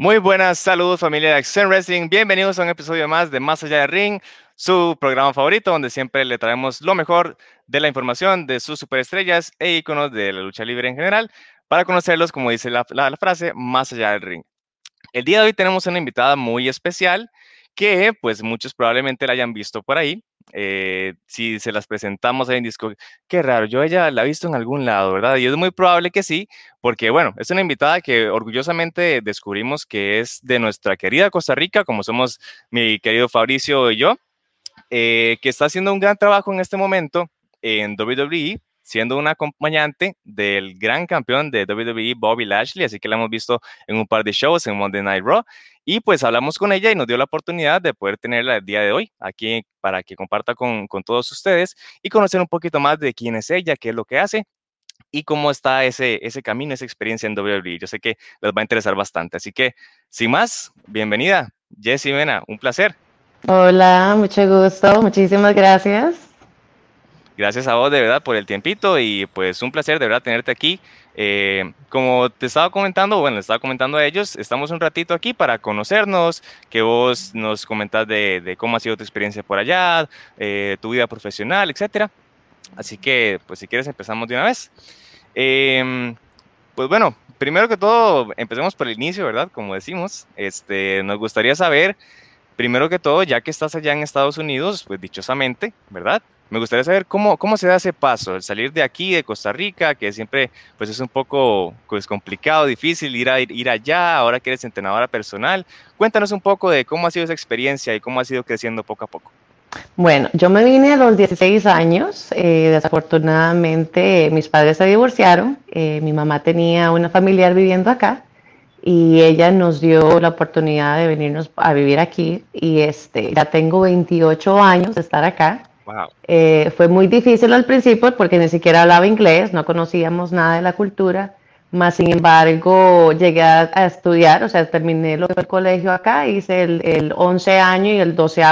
Muy buenas, saludos familia de Action Wrestling. Bienvenidos a un episodio más de Más Allá del Ring, su programa favorito, donde siempre le traemos lo mejor de la información de sus superestrellas e íconos de la lucha libre en general, para conocerlos, como dice la, la frase, más allá del ring. El día de hoy tenemos una invitada muy especial que pues muchos probablemente la hayan visto por ahí. Eh, si se las presentamos ahí en disco, qué raro, yo ella la he visto en algún lado, ¿verdad? Y es muy probable que sí, porque bueno, es una invitada que orgullosamente descubrimos que es de nuestra querida Costa Rica, como somos mi querido Fabricio y yo, eh, que está haciendo un gran trabajo en este momento en WWE, siendo una acompañante del gran campeón de WWE, Bobby Lashley, así que la hemos visto en un par de shows en Monday Night Raw, y pues hablamos con ella y nos dio la oportunidad de poder tenerla el día de hoy aquí para que comparta con, con todos ustedes y conocer un poquito más de quién es ella, qué es lo que hace y cómo está ese, ese camino, esa experiencia en WWE. Yo sé que les va a interesar bastante. Así que, sin más, bienvenida, Jessie Mena, un placer. Hola, mucho gusto, muchísimas gracias. Gracias a vos de verdad por el tiempito y pues un placer de verdad tenerte aquí. Eh, como te estaba comentando, bueno, le estaba comentando a ellos, estamos un ratito aquí para conocernos, que vos nos comentas de, de cómo ha sido tu experiencia por allá, eh, tu vida profesional, etcétera. Así que, pues si quieres empezamos de una vez. Eh, pues bueno, primero que todo, empecemos por el inicio, ¿verdad? Como decimos, este, nos gustaría saber, primero que todo, ya que estás allá en Estados Unidos, pues dichosamente, ¿verdad? Me gustaría saber cómo, se da ese paso, el salir de aquí, de Costa Rica, que siempre pues es un poco pues, complicado, difícil ir, a, ir allá, ahora que eres entrenadora personal. Cuéntanos un poco de cómo ha sido esa experiencia y cómo ha sido creciendo poco a poco. Bueno, yo me vine a los 16 años, eh, desafortunadamente mis padres se divorciaron, eh, mi mamá tenía una familiar viviendo acá y ella nos dio la oportunidad de venirnos a vivir aquí y este, ya tengo 28 años de estar acá eh, fue muy difícil al principio porque ni siquiera hablaba inglés, no conocíamos nada de la cultura, más sin embargo llegué a, estudiar, o sea, terminé lo que fue el colegio acá, hice el, el 11 año y el 12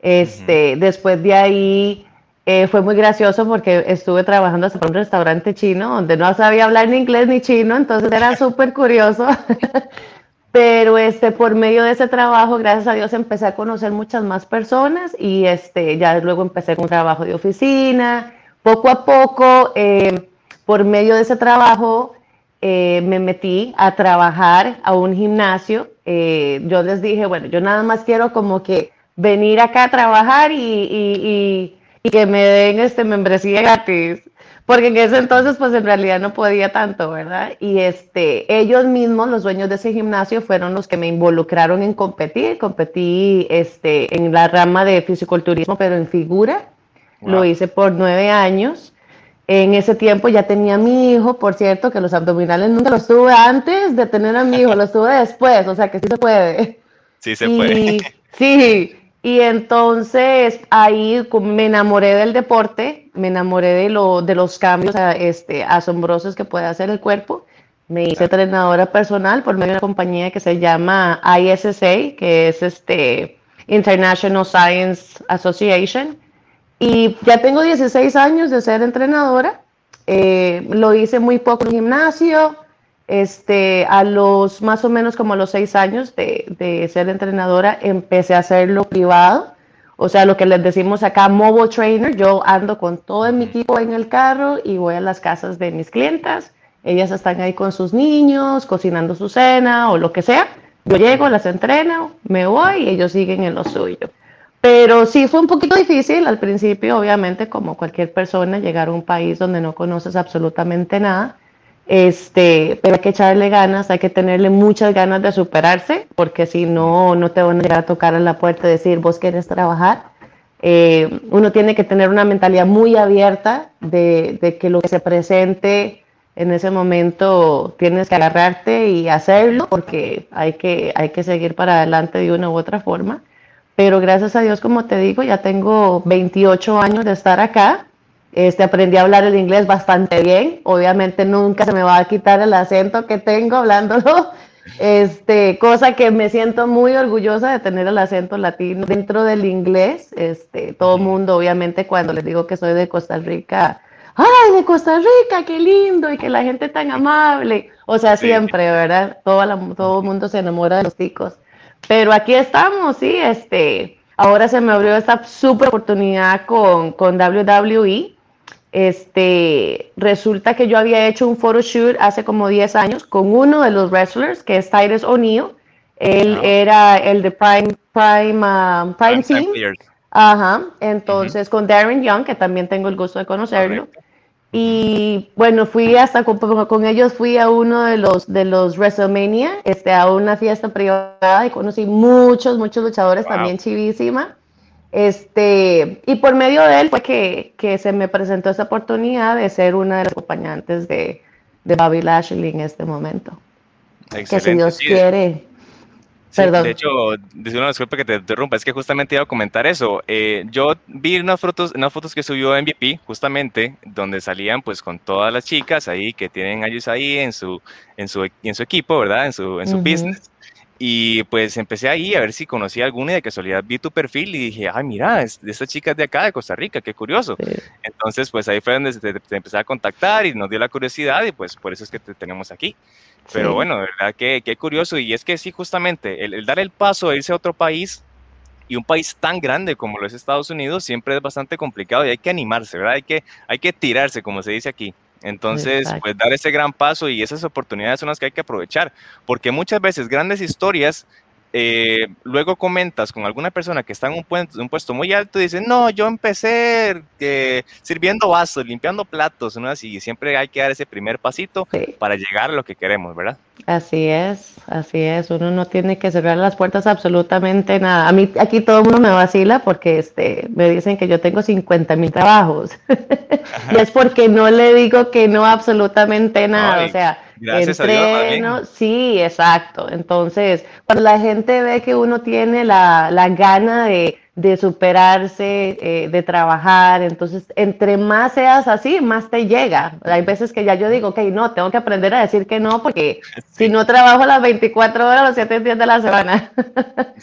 Este, Después de ahí eh, fue muy gracioso porque estuve trabajando hasta un restaurante chino donde no sabía hablar ni inglés ni chino, entonces era súper curioso. Pero este, por medio de ese trabajo, gracias a Dios, empecé a conocer muchas más personas y este, ya luego empecé con trabajo de oficina. Poco a poco, eh, por medio de ese trabajo, eh, me metí a trabajar a un gimnasio. Eh, yo les dije, bueno, yo nada más quiero como que venir acá a trabajar y, y, y que me den este membresía gratis porque en ese entonces pues en realidad no podía tanto, ¿verdad? Y este, ellos mismos, los dueños de ese gimnasio, fueron los que me involucraron en competir. Competí este, en la rama de fisiculturismo, pero en figura. Lo hice por nueve años. En ese tiempo ya tenía a mi hijo, por cierto, que los abdominales nunca los tuve antes de tener a mi hijo, los tuve después, o sea que sí se puede. Sí se puede. Sí, y entonces ahí me enamoré del deporte, me enamoré de, lo, de los cambios este, asombrosos que puede hacer el cuerpo. Me hice entrenadora personal por medio de una compañía que se llama ISSA, que es este International Science Association. Y ya tengo 16 años de ser entrenadora. Eh, lo hice muy poco en gimnasio, este, a los más o menos como a los seis años de, ser entrenadora, empecé a hacerlo privado. O sea, lo que les decimos acá, mobile trainer. Yo ando con todo mi equipo en el carro y voy a las casas de mis clientas. Ellas están ahí con sus niños, cocinando su cena o lo que sea. Yo llego, las entreno, me voy y ellos siguen en lo suyo. Pero sí fue un poquito difícil al principio, obviamente, como cualquier persona, llegar a un país donde no conoces absolutamente nada. Este, pero hay que echarle ganas, hay que tenerle muchas ganas de superarse, porque si no, no te van a llegar a tocar a la puerta y decir, vos quieres trabajar. Eh, uno tiene que tener una mentalidad muy abierta de, de, que lo que se presente en ese momento tienes que agarrarte y hacerlo, porque hay que, hay que seguir para adelante de una u otra forma. Pero gracias a Dios, como te digo, ya tengo 28 años de estar acá este, aprendí a hablar el inglés bastante bien. Obviamente nunca se me va a quitar el acento que tengo hablándolo. Este, cosa que me siento muy orgullosa de tener el acento latino dentro del inglés. Este, todo el mundo, obviamente, cuando les digo que soy de Costa Rica, ay, de Costa Rica, qué lindo, y que la gente tan amable. O sea, siempre, ¿verdad? Todo, todo el mundo se enamora de los ticos. Pero aquí estamos, sí, este, ahora se me abrió esta super oportunidad con, con WWE. Este, resulta que yo había hecho un photoshoot hace como 10 años con uno de los wrestlers, que es Titus O'Neill. Él era el de Prime, Prime, um, Prime, Team. Ajá, entonces con Darren Young, que también tengo el gusto de conocerlo. Y bueno, fui hasta con, ellos, fui a uno de los de los WrestleMania, este, a una fiesta privada y conocí muchos, muchos luchadores también chivísima. Este, y por medio de él fue que, que, se me presentó esa oportunidad de ser una de las acompañantes de, de Bobby Lashley en este momento. Que si Dios quiere, de hecho, disculpa que te interrumpa, es que justamente iba a comentar eso. Eh, yo vi unas fotos, unas fotos que subió MVP, justamente, donde salían pues con todas las chicas ahí que tienen ellos ahí en su, en su, en su equipo, ¿verdad? En su, en su business. Y pues empecé ahí a ver si conocía alguna y de casualidad vi tu perfil y dije, ay, mira, es de estas chicas de acá, de Costa Rica, qué curioso. Entonces, pues ahí fue donde te, te, empecé a contactar y nos dio la curiosidad y pues por eso es que te tenemos aquí. Pero bueno, de verdad que, qué curioso. Y es que sí, justamente, el, dar el paso de irse a otro país y un país tan grande como lo es Estados Unidos siempre es bastante complicado y hay que animarse, ¿verdad? Hay que, hay que tirarse, como se dice aquí. Entonces, pues dar ese gran paso y esas oportunidades son las que hay que aprovechar, porque muchas veces grandes historias eh, luego comentas con alguna persona que está en un, puesto, un puesto muy alto y dice, no, yo empecé eh, sirviendo vasos, limpiando platos, ¿no? Así siempre hay que dar ese primer pasito para llegar a lo que queremos, ¿verdad? Así es, así es. Uno no tiene que cerrar las puertas absolutamente nada. A mí aquí todo el mundo me vacila porque este, me dicen que yo tengo 50 mil trabajos. y es porque no le digo que no absolutamente nada. o sea, Gracias entreno, a sí, exacto. Entonces, cuando la gente ve que uno tiene la, la gana de, de superarse, eh, de trabajar. Entonces, entre más seas así, más te llega. Hay veces que ya yo digo, ok, no, tengo que aprender a decir que no, porque si no trabajo las 24 horas, los 7 días de la semana.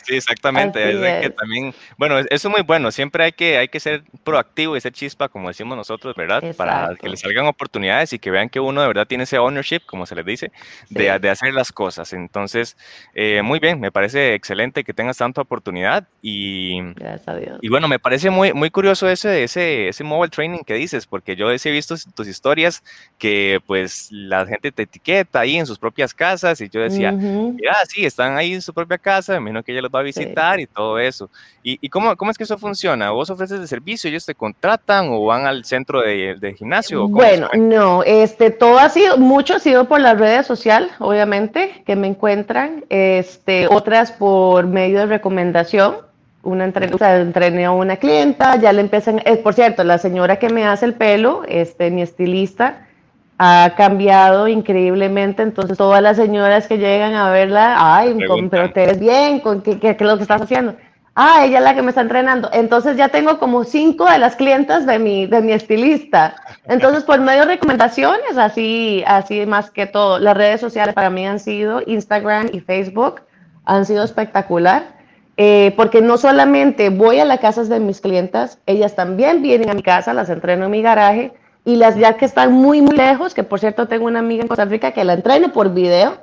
Sí, exactamente. Es que también, bueno, eso es muy bueno. Siempre hay que, hay que ser proactivo y ser chispa, como decimos nosotros, ¿verdad? Para que les salgan oportunidades y que vean que uno de verdad tiene ese ownership, como se les dice, de, de hacer las cosas. Entonces, eh, muy bien, me parece excelente que tengas tanta oportunidad y Gracias a Dios. Y bueno, me parece muy, muy curioso ese, ese, ese mobile training que dices, porque yo he visto tus historias que pues la gente te etiqueta ahí en sus propias casas y yo decía, mira, sí, están ahí en su propia casa, me imagino que ella los va a visitar y todo eso. ¿Y, y cómo, cómo, es que eso funciona? ¿Vos ofreces el servicio, ellos te contratan o van al centro de, de gimnasio? Bueno, no, este, todo ha sido, mucho ha sido por las redes sociales, obviamente, que me encuentran, este, otras por medio de recomendación una entrené a una clienta, ya le empiezan, eh, por cierto, la señora que me hace el pelo, este, mi estilista, ha cambiado increíblemente, entonces todas las señoras que llegan a verla, ay, pero te ves bien, ¿con qué, qué, es lo que estás haciendo? Ah, ella es la que me está entrenando. Entonces ya tengo como cinco de las clientas de mi, de mi estilista. Entonces, por medio de recomendaciones, así, así más que todo, las redes sociales para mí han sido Instagram y Facebook, han sido espectacular eh, porque no solamente voy a las casas de mis clientas, ellas también vienen a mi casa, las entreno en mi garaje, y las ya que están muy, muy lejos, que por cierto tengo una amiga en Costa Rica que la entreno por video, ah,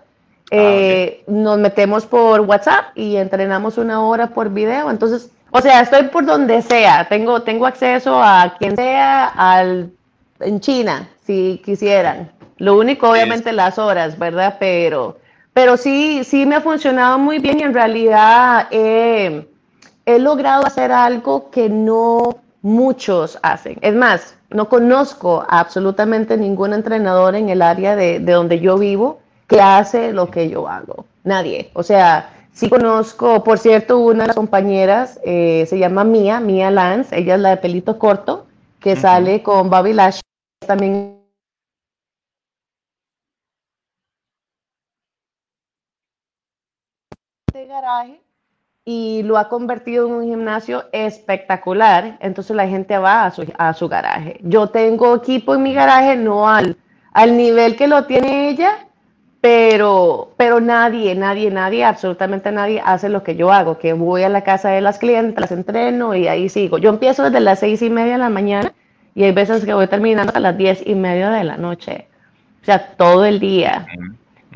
eh, nos metemos por WhatsApp y entrenamos una hora por video. Entonces, o sea, estoy por donde sea, tengo, tengo acceso a quien sea, al, en China, si quisieran. Lo único, obviamente, las horas, ¿verdad? Pero pero sí, sí me ha funcionado muy bien y en realidad he logrado hacer algo que no muchos hacen. Es más, no conozco absolutamente ningún entrenador en el área de, donde yo vivo que hace lo que yo hago. Nadie. O sea, sí conozco, por cierto, una de las compañeras eh, se llama Mia, Mia Lance, ella es la de pelito corto, que sale con Bobby Lash, también garaje y lo ha convertido en un gimnasio espectacular. Entonces la gente va a su, a su garaje. Yo tengo equipo en mi garaje, no al, al nivel que lo tiene ella, pero, pero nadie, nadie, nadie, absolutamente nadie hace lo que yo hago, que voy a la casa de las clientes, las entreno y ahí sigo. Yo empiezo desde las seis y media de la mañana y hay veces que voy terminando a las diez y media de la noche, o sea, todo el día.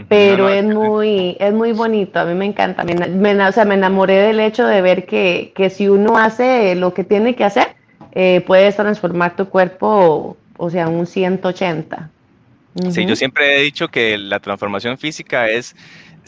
Pero es muy, es muy bonito, a mí me encanta, me, o sea, me enamoré del hecho de ver que, que si uno hace lo que tiene que hacer, eh, puedes transformar tu cuerpo, o sea, un 180. Sí, yo siempre he dicho que la transformación física es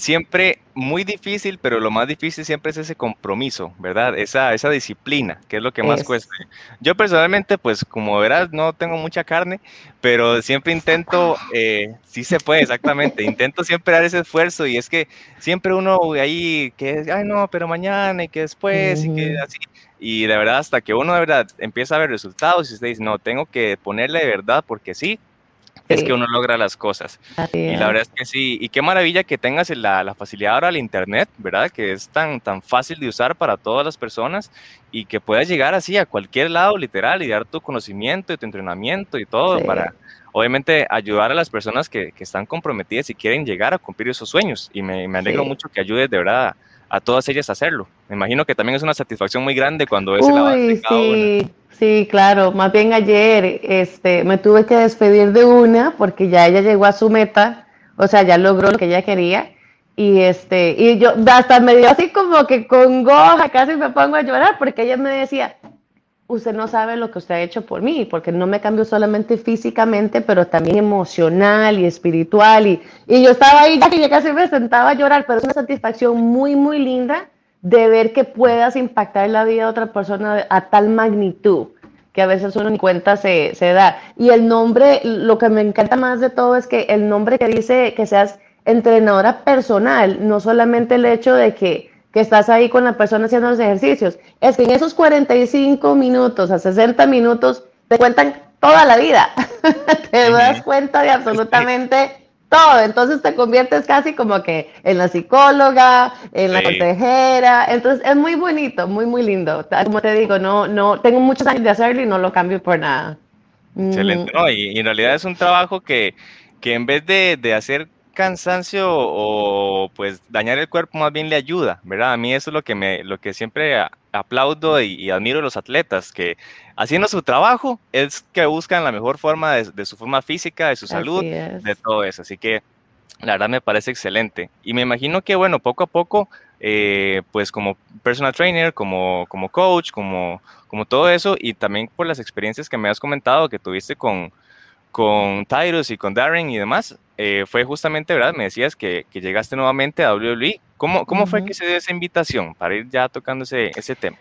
siempre muy difícil, pero lo más difícil siempre es ese compromiso, ¿verdad? Esa, esa disciplina, que es lo que más cuesta. Yo personalmente, pues como verás, no tengo mucha carne, pero siempre intento, eh, sí se puede, exactamente, intento siempre dar ese esfuerzo y es que siempre uno ahí, que, ay no, pero mañana y que después y que así. Y de verdad, hasta que uno de verdad empieza a ver resultados y usted dice, no, tengo que ponerle de verdad porque sí, es que uno logra las cosas. y la verdad es que sí, y qué maravilla que tengas la, la, facilidad ahora al Internet, ¿verdad? Que es tan, tan fácil de usar para todas las personas y que puedas llegar así a cualquier lado, literal, y dar tu conocimiento y tu entrenamiento y todo para, obviamente, ayudar a las personas que, que, están comprometidas y quieren llegar a cumplir esos sueños. Y me, me alegro mucho que ayudes de verdad a todas ellas hacerlo. Me imagino que también es una satisfacción muy grande cuando es el avance sí. Sí, claro. Más bien ayer este, me tuve que despedir de una porque ya ella llegó a su meta, o sea, ya logró lo que ella quería. Y, este, y yo hasta me dio así como que con goja, casi me pongo a llorar porque ella me decía, usted no sabe lo que usted ha hecho por mí, porque no me cambió solamente físicamente, pero también emocional y espiritual. Y, y yo estaba ahí, ya que casi me sentaba a llorar, pero es una satisfacción muy, muy linda de ver que puedas impactar la vida de otra persona a tal magnitud que a veces uno ni cuenta se, se, da. Y el nombre, lo que me encanta más de todo es que el nombre que dice que seas entrenadora personal, no solamente el hecho de que, que estás ahí con la persona haciendo los ejercicios, es que en esos 45 minutos a 60 minutos te cuentan toda la vida. te das cuenta de absolutamente todo. Entonces te conviertes casi como que en la psicóloga, en la consejera. Entonces es muy bonito, muy, muy lindo. Como te digo, no, no, tengo muchos años de hacerlo y no lo cambio por nada. Excelente. Mm. No, y, en realidad es un trabajo que, que en vez de, de hacer cansancio o pues dañar el cuerpo más bien le ayuda, ¿verdad? A mí eso es lo que me, lo que siempre aplaudo y, admiro de los atletas, que haciendo su trabajo es que buscan la mejor forma de, su forma física, de su salud, de todo eso. Así que la verdad me parece excelente. Y me imagino que, bueno, poco a poco, eh, pues como personal trainer, como, como coach, como, como todo eso, y también por las experiencias que me has comentado que tuviste con, con Tyrus y con Darren y demás, eh, fue justamente, ¿verdad? Me decías que, que, llegaste nuevamente a WWE. ¿Cómo, cómo fue que se dio esa invitación para ir ya tocando ese, ese tema?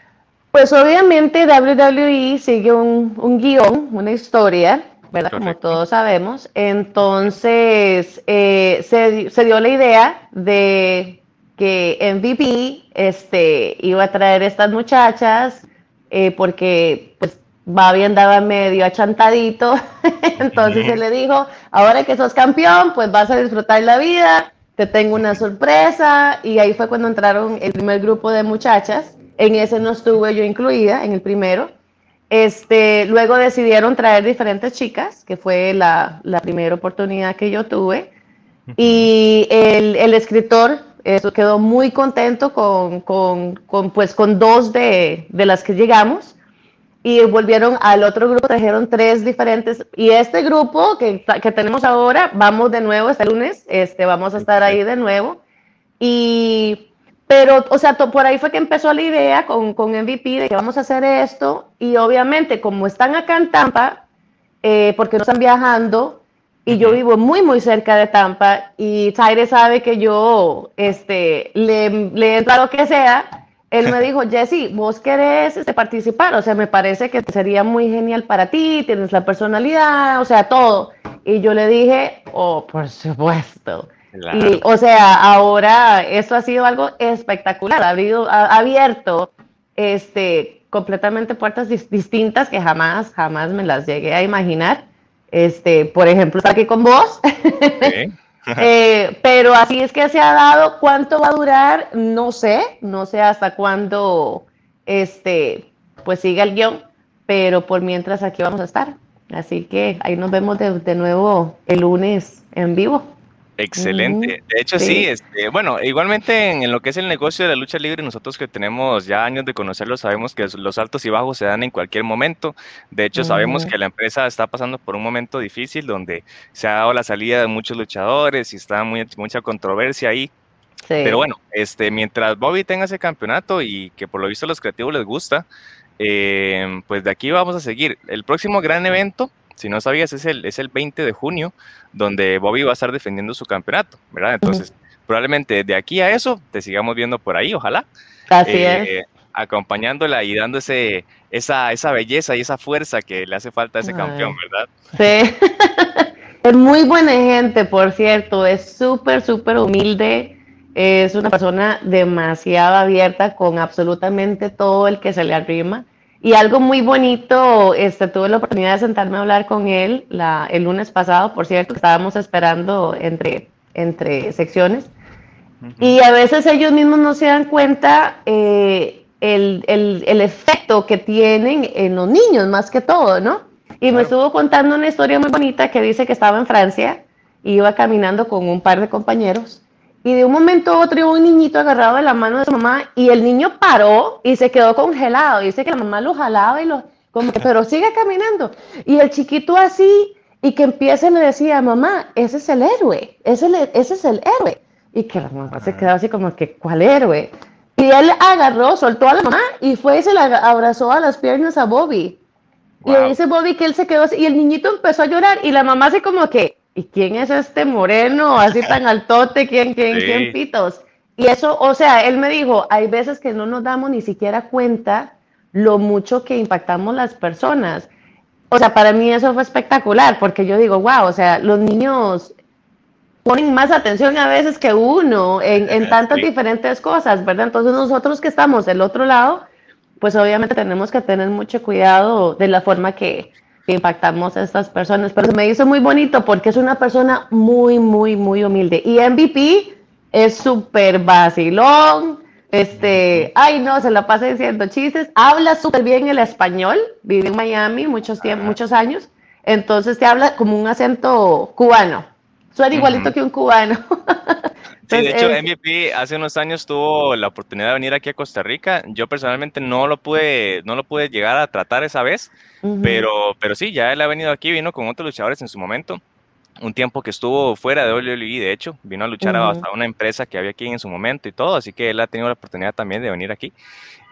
Pues obviamente WWE sigue un, un guion, una historia, ¿verdad? Como todos sabemos. Entonces, eh, se, se, dio la idea de que MVP este, iba a traer estas muchachas eh, porque pues Babi andaba medio achantadito, entonces se le dijo, ahora que sos campeón, pues vas a disfrutar la vida, te tengo una sorpresa, y ahí fue cuando entraron el primer grupo de muchachas, en ese no estuve yo incluida, en el primero, este, luego decidieron traer diferentes chicas, que fue la, la primera oportunidad que yo tuve, y el, el escritor eso quedó muy contento con, con, con, pues, con dos de, de las que llegamos, y volvieron al otro grupo, trajeron tres diferentes, y este grupo que, que, tenemos ahora, vamos de nuevo este lunes, este, vamos a estar ahí de nuevo, y, pero, o sea, por ahí fue que empezó la idea con, con MVP de que vamos a hacer esto, y obviamente como están acá en Tampa, eh, porque no están viajando, y yo vivo muy, muy cerca de Tampa, y Tyre sabe que yo, este, le, le entra lo que sea, él me dijo, Jesse, vos querés este, participar, o sea, me parece que sería muy genial para ti, tienes la personalidad, o sea, todo. Y yo le dije, oh, por supuesto. Y, o sea, ahora esto ha sido algo espectacular, ha, abierto este, completamente puertas distintas que jamás, jamás me las llegué a imaginar. Este, por ejemplo, estar aquí con vos. Eh, pero así es que se ha dado. ¿Cuánto va a durar? No sé, no sé hasta cuándo este, pues siga el guion, pero por mientras aquí vamos a estar. Así que ahí nos vemos de, de nuevo el lunes en vivo. Excelente. De hecho, sí, este, bueno, igualmente en, lo que es el negocio de la lucha libre, nosotros que tenemos ya años de conocerlo, sabemos que los altos y bajos se dan en cualquier momento. De hecho, sabemos que la empresa está pasando por un momento difícil donde se ha dado la salida de muchos luchadores y está muy, mucha controversia ahí. Pero bueno, este, mientras Bobby tenga ese campeonato y que por lo visto a los creativos les gusta, eh, pues de aquí vamos a seguir. El próximo gran evento si no sabías, es el, es el 20 de junio, donde Bobby va a estar defendiendo su campeonato, ¿verdad? Entonces, probablemente de aquí a eso te sigamos viendo por ahí, ojalá. Así eh, es. Acompañándola y dando ese, esa, esa belleza y esa fuerza que le hace falta a ese campeón, ¿verdad? Sí. es muy buena gente, por cierto, es súper, súper humilde. Es una persona demasiado abierta con absolutamente todo el que se le arrima. Y algo muy bonito, este, tuve la oportunidad de sentarme a hablar con él la, el lunes pasado, por cierto, que estábamos esperando entre, entre secciones. Y a veces ellos mismos no se dan cuenta eh, el, el, el, efecto que tienen en los niños, más que todo, ¿no? Y me estuvo contando una historia muy bonita que dice que estaba en Francia, iba caminando con un par de compañeros y de un momento a otro iba un niñito agarrado de la mano de su mamá y el niño paró y se quedó congelado. Dice que la mamá lo jalaba y lo, como que, pero sigue caminando. Y el chiquito así, y que empieza y le decía, mamá, ese es el héroe, ese, ese es el héroe. Y que la mamá se quedó así como que, ¿cuál héroe? Y él agarró, soltó a la mamá y fue y se la abrazó a las piernas a Bobby. Y dice Bobby que él se quedó así, y el niñito empezó a llorar y la mamá así como que, ¿y quién es este moreno así tan altote? ¿Quién, quién, quién pitos? Y eso, o sea, él me dijo, hay veces que no nos damos ni siquiera cuenta lo mucho que impactamos las personas. O sea, para mí eso fue espectacular, porque yo digo, wow, o sea, los niños ponen más atención a veces que uno en, en tantas diferentes cosas, ¿verdad? Entonces nosotros que estamos del otro lado, pues obviamente tenemos que tener mucho cuidado de la forma que, impactamos a estas personas. Pero se me hizo muy bonito porque es una persona muy, muy, muy humilde. Y MVP es súper vacilón. Este, ay no, se la pasa diciendo chistes, habla súper bien el español, vive en Miami muchos, tiempos, muchos años, entonces te habla como un acento cubano, suena igualito que un cubano. Sí, de hecho, MVP hace unos años tuvo la oportunidad de venir aquí a Costa Rica. Yo personalmente no lo pude, no lo pude llegar a tratar esa vez, pero, pero sí, ya él ha venido aquí, vino con otros luchadores en su momento. Un tiempo que estuvo fuera de WWE, de hecho, vino a luchar hasta una empresa que había aquí en su momento y todo, así que él ha tenido la oportunidad también de venir aquí.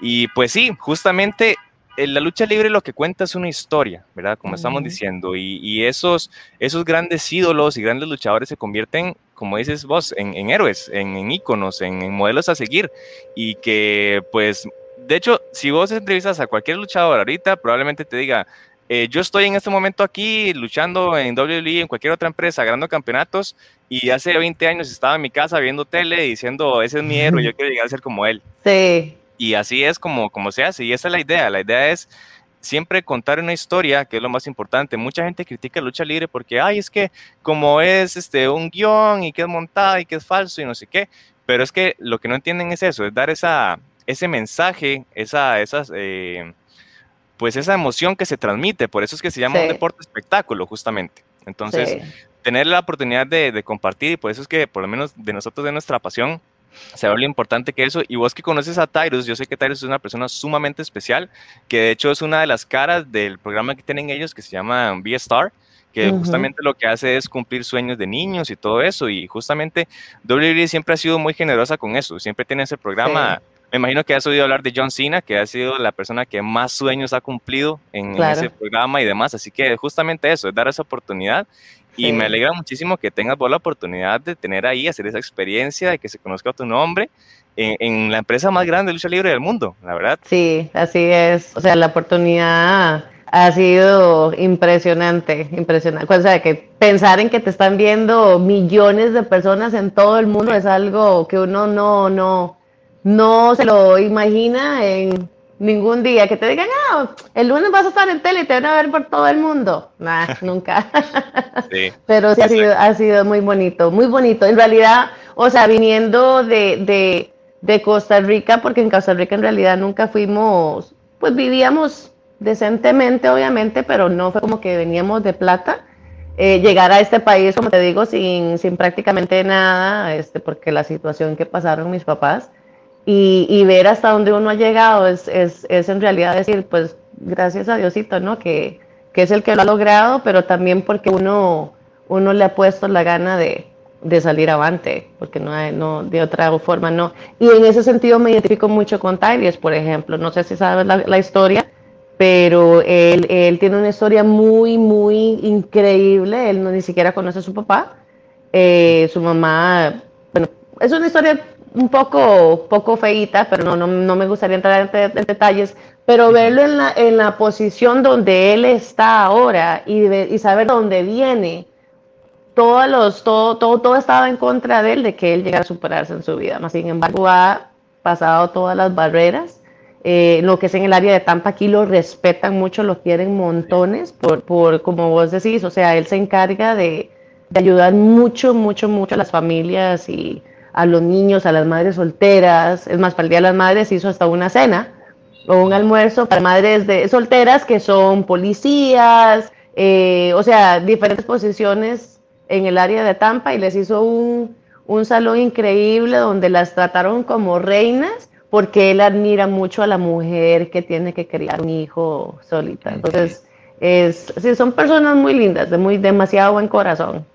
Y pues sí, justamente la lucha libre lo que cuenta es una historia, ¿verdad? Como estamos diciendo, y, esos, esos grandes ídolos y grandes luchadores se convierten, como dices vos, en, héroes, en, íconos, en, modelos a seguir, y que pues, de hecho, si vos entrevistas a cualquier luchador ahorita, probablemente te diga, eh, yo estoy en este momento aquí luchando en WWE, en cualquier otra empresa, ganando campeonatos, y hace 20 años estaba en mi casa viendo tele diciendo, ese es mi héroe, yo quiero llegar a ser como él. Sí. Y así es como, como se hace, y esa es la idea. La idea es siempre contar una historia, que es lo más importante. Mucha gente critica lucha libre porque, ay, es que como es este, un guion y que es montada y que es falso y no sé qué, pero es que lo que no entienden es eso, es dar esa, ese mensaje, esa, esas, eh, pues esa emoción que se transmite, por eso es que se llama un deporte espectáculo, justamente. Entonces, tener la oportunidad de, de, compartir, y por eso es que por lo menos de nosotros, de nuestra pasión, se ve lo importante que eso. Y vos que conoces a Tyrus, yo sé que Tyrus es una persona sumamente especial, que de hecho es una de las caras del programa que tienen ellos que se llama Be Star, que justamente lo que hace es cumplir sueños de niños y todo eso. Y justamente WWE siempre ha sido muy generosa con eso, siempre tiene ese programa. Me imagino que has oído hablar de John Cena, que ha sido la persona que más sueños ha cumplido en, ese programa y demás. Así que justamente eso, es dar esa oportunidad y me alegra muchísimo que tengas vos la oportunidad de tener ahí, hacer esa experiencia, de que se conozca tu nombre en, la empresa más grande de lucha libre del mundo, la verdad. Sí, así es. O sea, la oportunidad ha sido impresionante, impresionante. O sea, que pensar en que te están viendo millones de personas en todo el mundo es algo que uno no, no, no se lo imagina en ningún día que te digan, ah, el lunes vas a estar en tele y te van a ver por todo el mundo. Nah, nunca. sí, Pero sí ha sido, ha sido muy bonito, muy bonito. En realidad, o sea, viniendo de, de, de, Costa Rica, porque en Costa Rica en realidad nunca fuimos, pues vivíamos decentemente, obviamente, pero no fue como que veníamos de plata. eh, llegar a este país, como te digo, sin, sin prácticamente nada, este, porque la situación que pasaron mis papás, y, ver hasta dónde uno ha llegado es, es, es, en realidad decir, pues gracias a Diosito, ¿no? Que, que es el que lo ha logrado, pero también porque uno, uno le ha puesto la gana de, de salir avante, porque no, no de otra forma no. Y en ese sentido me identifico mucho con Tyrese, por ejemplo. No sé si sabes la, la historia, pero él, él, tiene una historia muy, muy increíble. Él no ni siquiera conoce a su papá. Eh, su mamá, bueno, es una historia un poco, poco feita, pero no, no, no me gustaría entrar en, en, detalles. Pero verlo en la, en la posición donde él está ahora y, y saber dónde viene, todos los, todo, todo, todo estaba en contra de él, de que él llegara a superarse en su vida. Sin embargo, ha pasado todas las barreras eh, lo que es en el área de Tampa, aquí lo respetan mucho, lo quieren montones, por, por como vos decís, o sea, él se encarga de, de, ayudar mucho, mucho, mucho a las familias y a los niños, a las madres solteras. Es más, para el Día de las Madres hizo hasta una cena o un almuerzo para madres de, solteras que son policías, eh, o sea, diferentes posiciones en el área de Tampa y les hizo un, un salón increíble donde las trataron como reinas porque él admira mucho a la mujer que tiene que criar un hijo solita. Entonces, es, sí, son personas muy lindas, de muy demasiado buen corazón.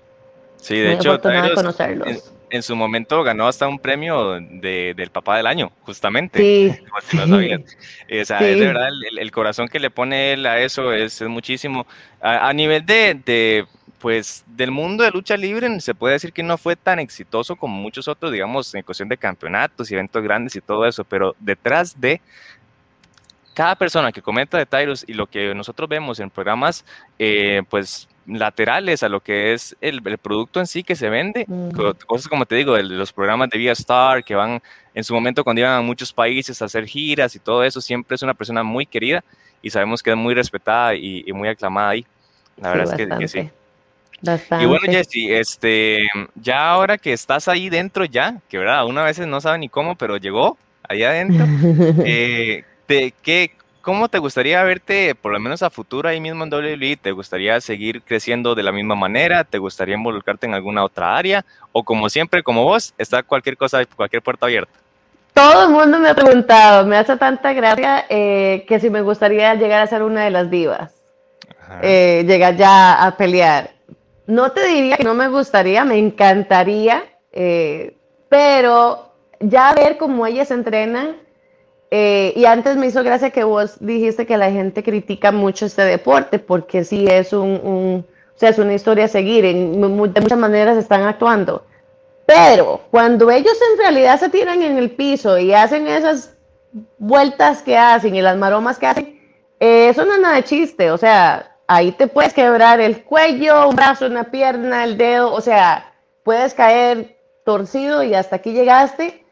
Sí, de hecho, en, en, su momento ganó hasta un premio de, del papá del año, justamente. Sí. Si no sabían. O sea, sí. es de verdad, el, el, corazón que le pone él a eso es, es muchísimo. A, a nivel de, de pues del mundo de lucha libre se puede decir que no fue tan exitoso como muchos otros, digamos, en cuestión de campeonatos y eventos grandes y todo eso, pero detrás de cada persona que comenta de Tyrus y lo que nosotros vemos en programas, eh, pues laterales a lo que es el, el, producto en sí que se vende, mm. cosas como te digo, de los programas de Vía Star que van en su momento cuando iban a muchos países a hacer giras y todo eso, siempre es una persona muy querida y sabemos que es muy respetada y, y muy aclamada ahí. La sí, verdad es que, que sí. Bastante. Y bueno, Jessy, este, ya ahora que estás ahí dentro ya, que verdad, una veces no sabe ni cómo, pero llegó ahí adentro, eh, te, ¿qué, ¿cómo te gustaría verte, por lo menos a futuro ahí mismo en WWE? ¿Te gustaría seguir creciendo de la misma manera? ¿Te gustaría involucrarte en alguna otra área? ¿O como siempre, como vos, está cualquier cosa, cualquier puerta abierta? Todo el mundo me ha preguntado, me hace tanta gracia eh, que si me gustaría llegar a ser una de las divas, eh, llegar ya a pelear. No te diría que no me gustaría, me encantaría, eh, pero ya ver cómo ellas entrenan, eh, y antes me hizo gracia que vos dijiste que la gente critica mucho este deporte, porque sí es un, o sea, es una historia a seguir, en, de muchas maneras están actuando. Pero cuando ellos en realidad se tiran en el piso y hacen esas vueltas que hacen y las maromas que hacen, eh, eso no es nada de chiste, o sea, ahí te puedes quebrar el cuello, un brazo, una pierna, el dedo, o sea, puedes caer torcido y hasta aquí llegaste.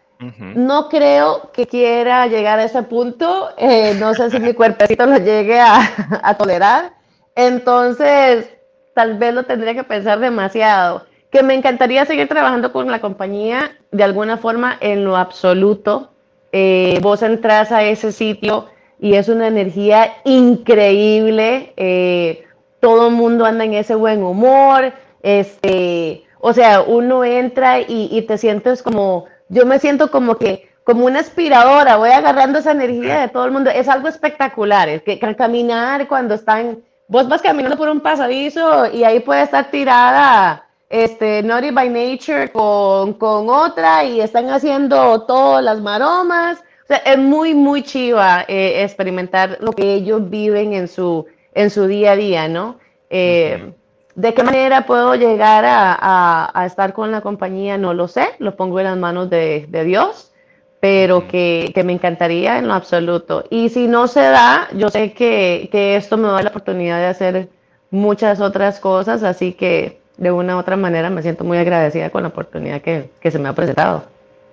No creo que quiera llegar a ese punto, eh, no sé si mi cuerpecito lo llegue a, tolerar, entonces tal vez lo tendría que pensar demasiado. Que me encantaría seguir trabajando con la compañía de alguna forma en lo absoluto. Eh, vos entras a ese sitio y es una energía increíble. Eh, todo el mundo anda en ese buen humor. Este, o sea, uno entra y, te sientes como, yo me siento como que, como una aspiradora, voy agarrando esa energía de todo el mundo. Es algo espectacular. Es que, caminar cuando están, vos vas caminando por un pasadizo y ahí puede estar tirada este, Naughty by Nature con, con otra y están haciendo todas las maromas o sea, es muy, muy chiva eh, experimentar lo que ellos viven en su, en su día a día, ¿no? Eh, uh -huh. ¿De qué manera puedo llegar a, a, a, estar con la compañía? No lo sé, lo pongo en las manos de, de Dios, pero que, que, me encantaría en lo absoluto. Y si no se da, yo sé que, que esto me da la oportunidad de hacer muchas otras cosas, así que de una u otra manera me siento muy agradecida con la oportunidad que, que se me ha presentado.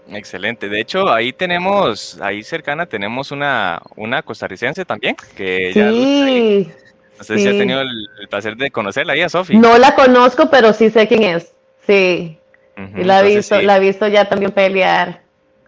Excelente. De hecho, ahí tenemos, ahí cercana tenemos una, una costarricense también, que sí, ya, no sé sí. si has tenido el, el, placer de conocerla, ella, Sofi. No la conozco, pero sí sé quién es. Sí. Uh -huh. Y la he visto, sí. la he visto ya también pelear.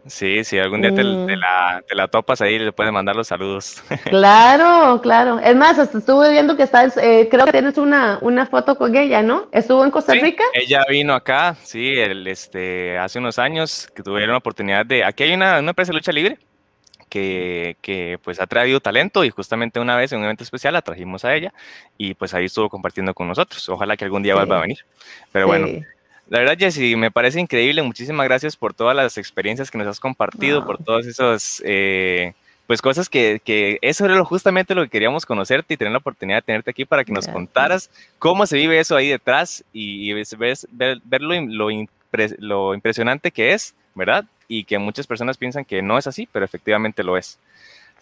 Sí, sí, algún día te, Mm. la, te la topas ahí, le puedes mandar los saludos. Claro, claro. Es más, hasta estuve viendo que estás, eh, creo que tienes una, una foto con ella, ¿no? ¿Estuvo en Costa Sí, Rica? ella vino acá, sí, el, este, hace unos años que tuvieron la oportunidad de, aquí hay una, una empresa de lucha libre que, que pues ha traído talento y justamente una vez en un evento especial la trajimos a ella y pues ahí estuvo compartiendo con nosotros. Ojalá que algún día Sí. vuelva a venir. Pero bueno, Sí. la verdad, Jessy, me parece increíble. Muchísimas gracias por todas las experiencias que nos has compartido, No. por todas esas eh, pues cosas que, que eso era justamente lo que queríamos conocerte y tener la oportunidad de tenerte aquí para que nos Gracias. contaras cómo se vive eso ahí detrás y, y ves- ves- ver, ver lo, lo impre- lo impresionante que es, ¿verdad? Y que muchas personas piensan que no es así, pero efectivamente lo es.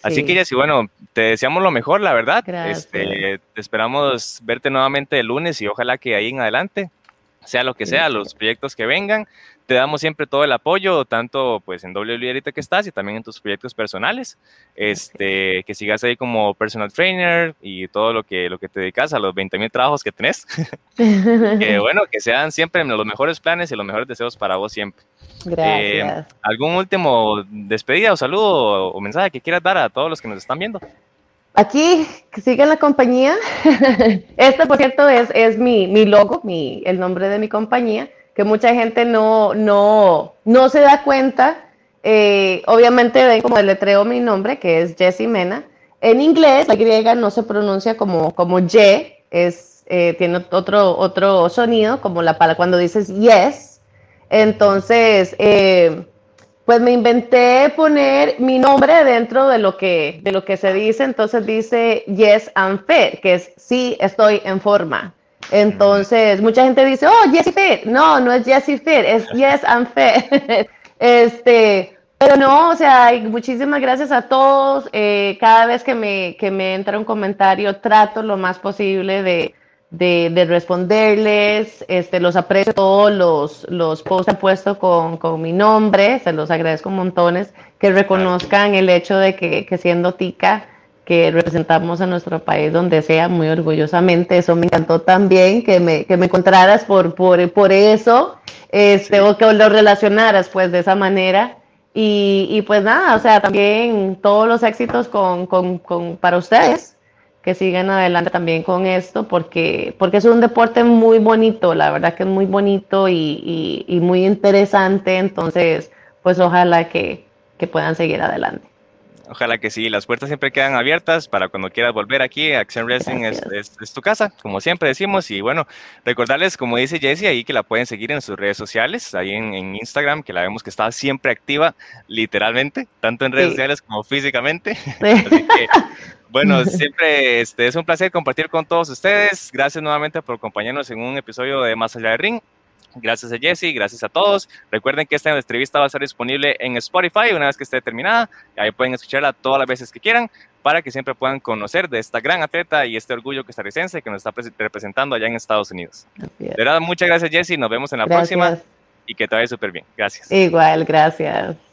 Así Sí. que, Jessy, bueno, te deseamos lo mejor, la verdad. Este, te esperamos verte nuevamente el lunes y ojalá que ahí en adelante, sea lo que sea, los proyectos que vengan, te damos siempre todo el apoyo, tanto pues en WWE ahorita que estás y también en tus proyectos personales. Este, que sigas ahí como personal trainer y todo lo que, lo que te dedicas a los 20 mil trabajos que tenés. que bueno, que sean siempre los mejores planes y los mejores deseos para vos siempre. Gracias. ¿Algún último despedida o saludo o mensaje que quieras dar a todos los que nos están viendo? Aquí, siga la compañía. Este, por cierto, es, es mi, mi logo, mi, el nombre de mi compañía, que mucha gente no, no, no se da cuenta. Eh, obviamente ven como letreo mi nombre, que es Jessie Mena. En inglés, la griega no se pronuncia como, como Y, es, eh, tiene otro, otro sonido, como la para cuando dices yes. Entonces, eh, pues me inventé poner mi nombre dentro de lo que, de lo que se dice, entonces dice yes I'm fit, que es sí estoy en forma. Entonces, mucha gente dice, oh, Jessie Fit. No, no es Jessie Fit, es Yes I'm Fit. este, pero no, o sea, muchísimas gracias a todos. Eh, cada vez que me, que me entra un comentario, trato lo más posible de, de, de responderles. Este, los aprecio todos los, los posts que han puesto con, con mi nombre, se los agradezco montones. Que reconozcan el hecho de que, que siendo tica, que representamos a nuestro país donde sea, muy orgullosamente. Eso me encantó también, que me, que me encontraras por, por, por eso, este, Sí. o que lo relacionaras pues de esa manera. Y, y pues nada, o sea, también todos los éxitos con, con, con, para ustedes, que sigan adelante también con esto, porque, porque es un deporte muy bonito, la verdad que es muy bonito y, y, y muy interesante, entonces pues ojalá que, que puedan seguir adelante. Ojalá que sí, las puertas siempre quedan abiertas para cuando quieras volver aquí. Action Wrestling es, es- es tu casa, como siempre decimos. Y bueno, recordarles, como dice Jessie, ahí que la pueden seguir en sus redes sociales, ahí en, en Instagram, que la vemos que está siempre activa, literalmente, tanto en redes Sí. sociales como físicamente. Así que, bueno, siempre este, es un placer compartir con todos ustedes. Gracias nuevamente por acompañarnos en un episodio de Más Allá del Ring. Gracias a Jesse, gracias a todos. Recuerden que esta entrevista va a estar disponible en Spotify una vez que esté terminada. Ahí pueden escucharla todas las veces que quieran para que siempre puedan conocer de esta gran atleta y este orgullo costarricense que nos está pre- representando allá en Estados Unidos. Es. De verdad, muchas gracias Jesse, nos vemos en la próxima Gracias. y que te vaya súper bien. Gracias. Igual, gracias.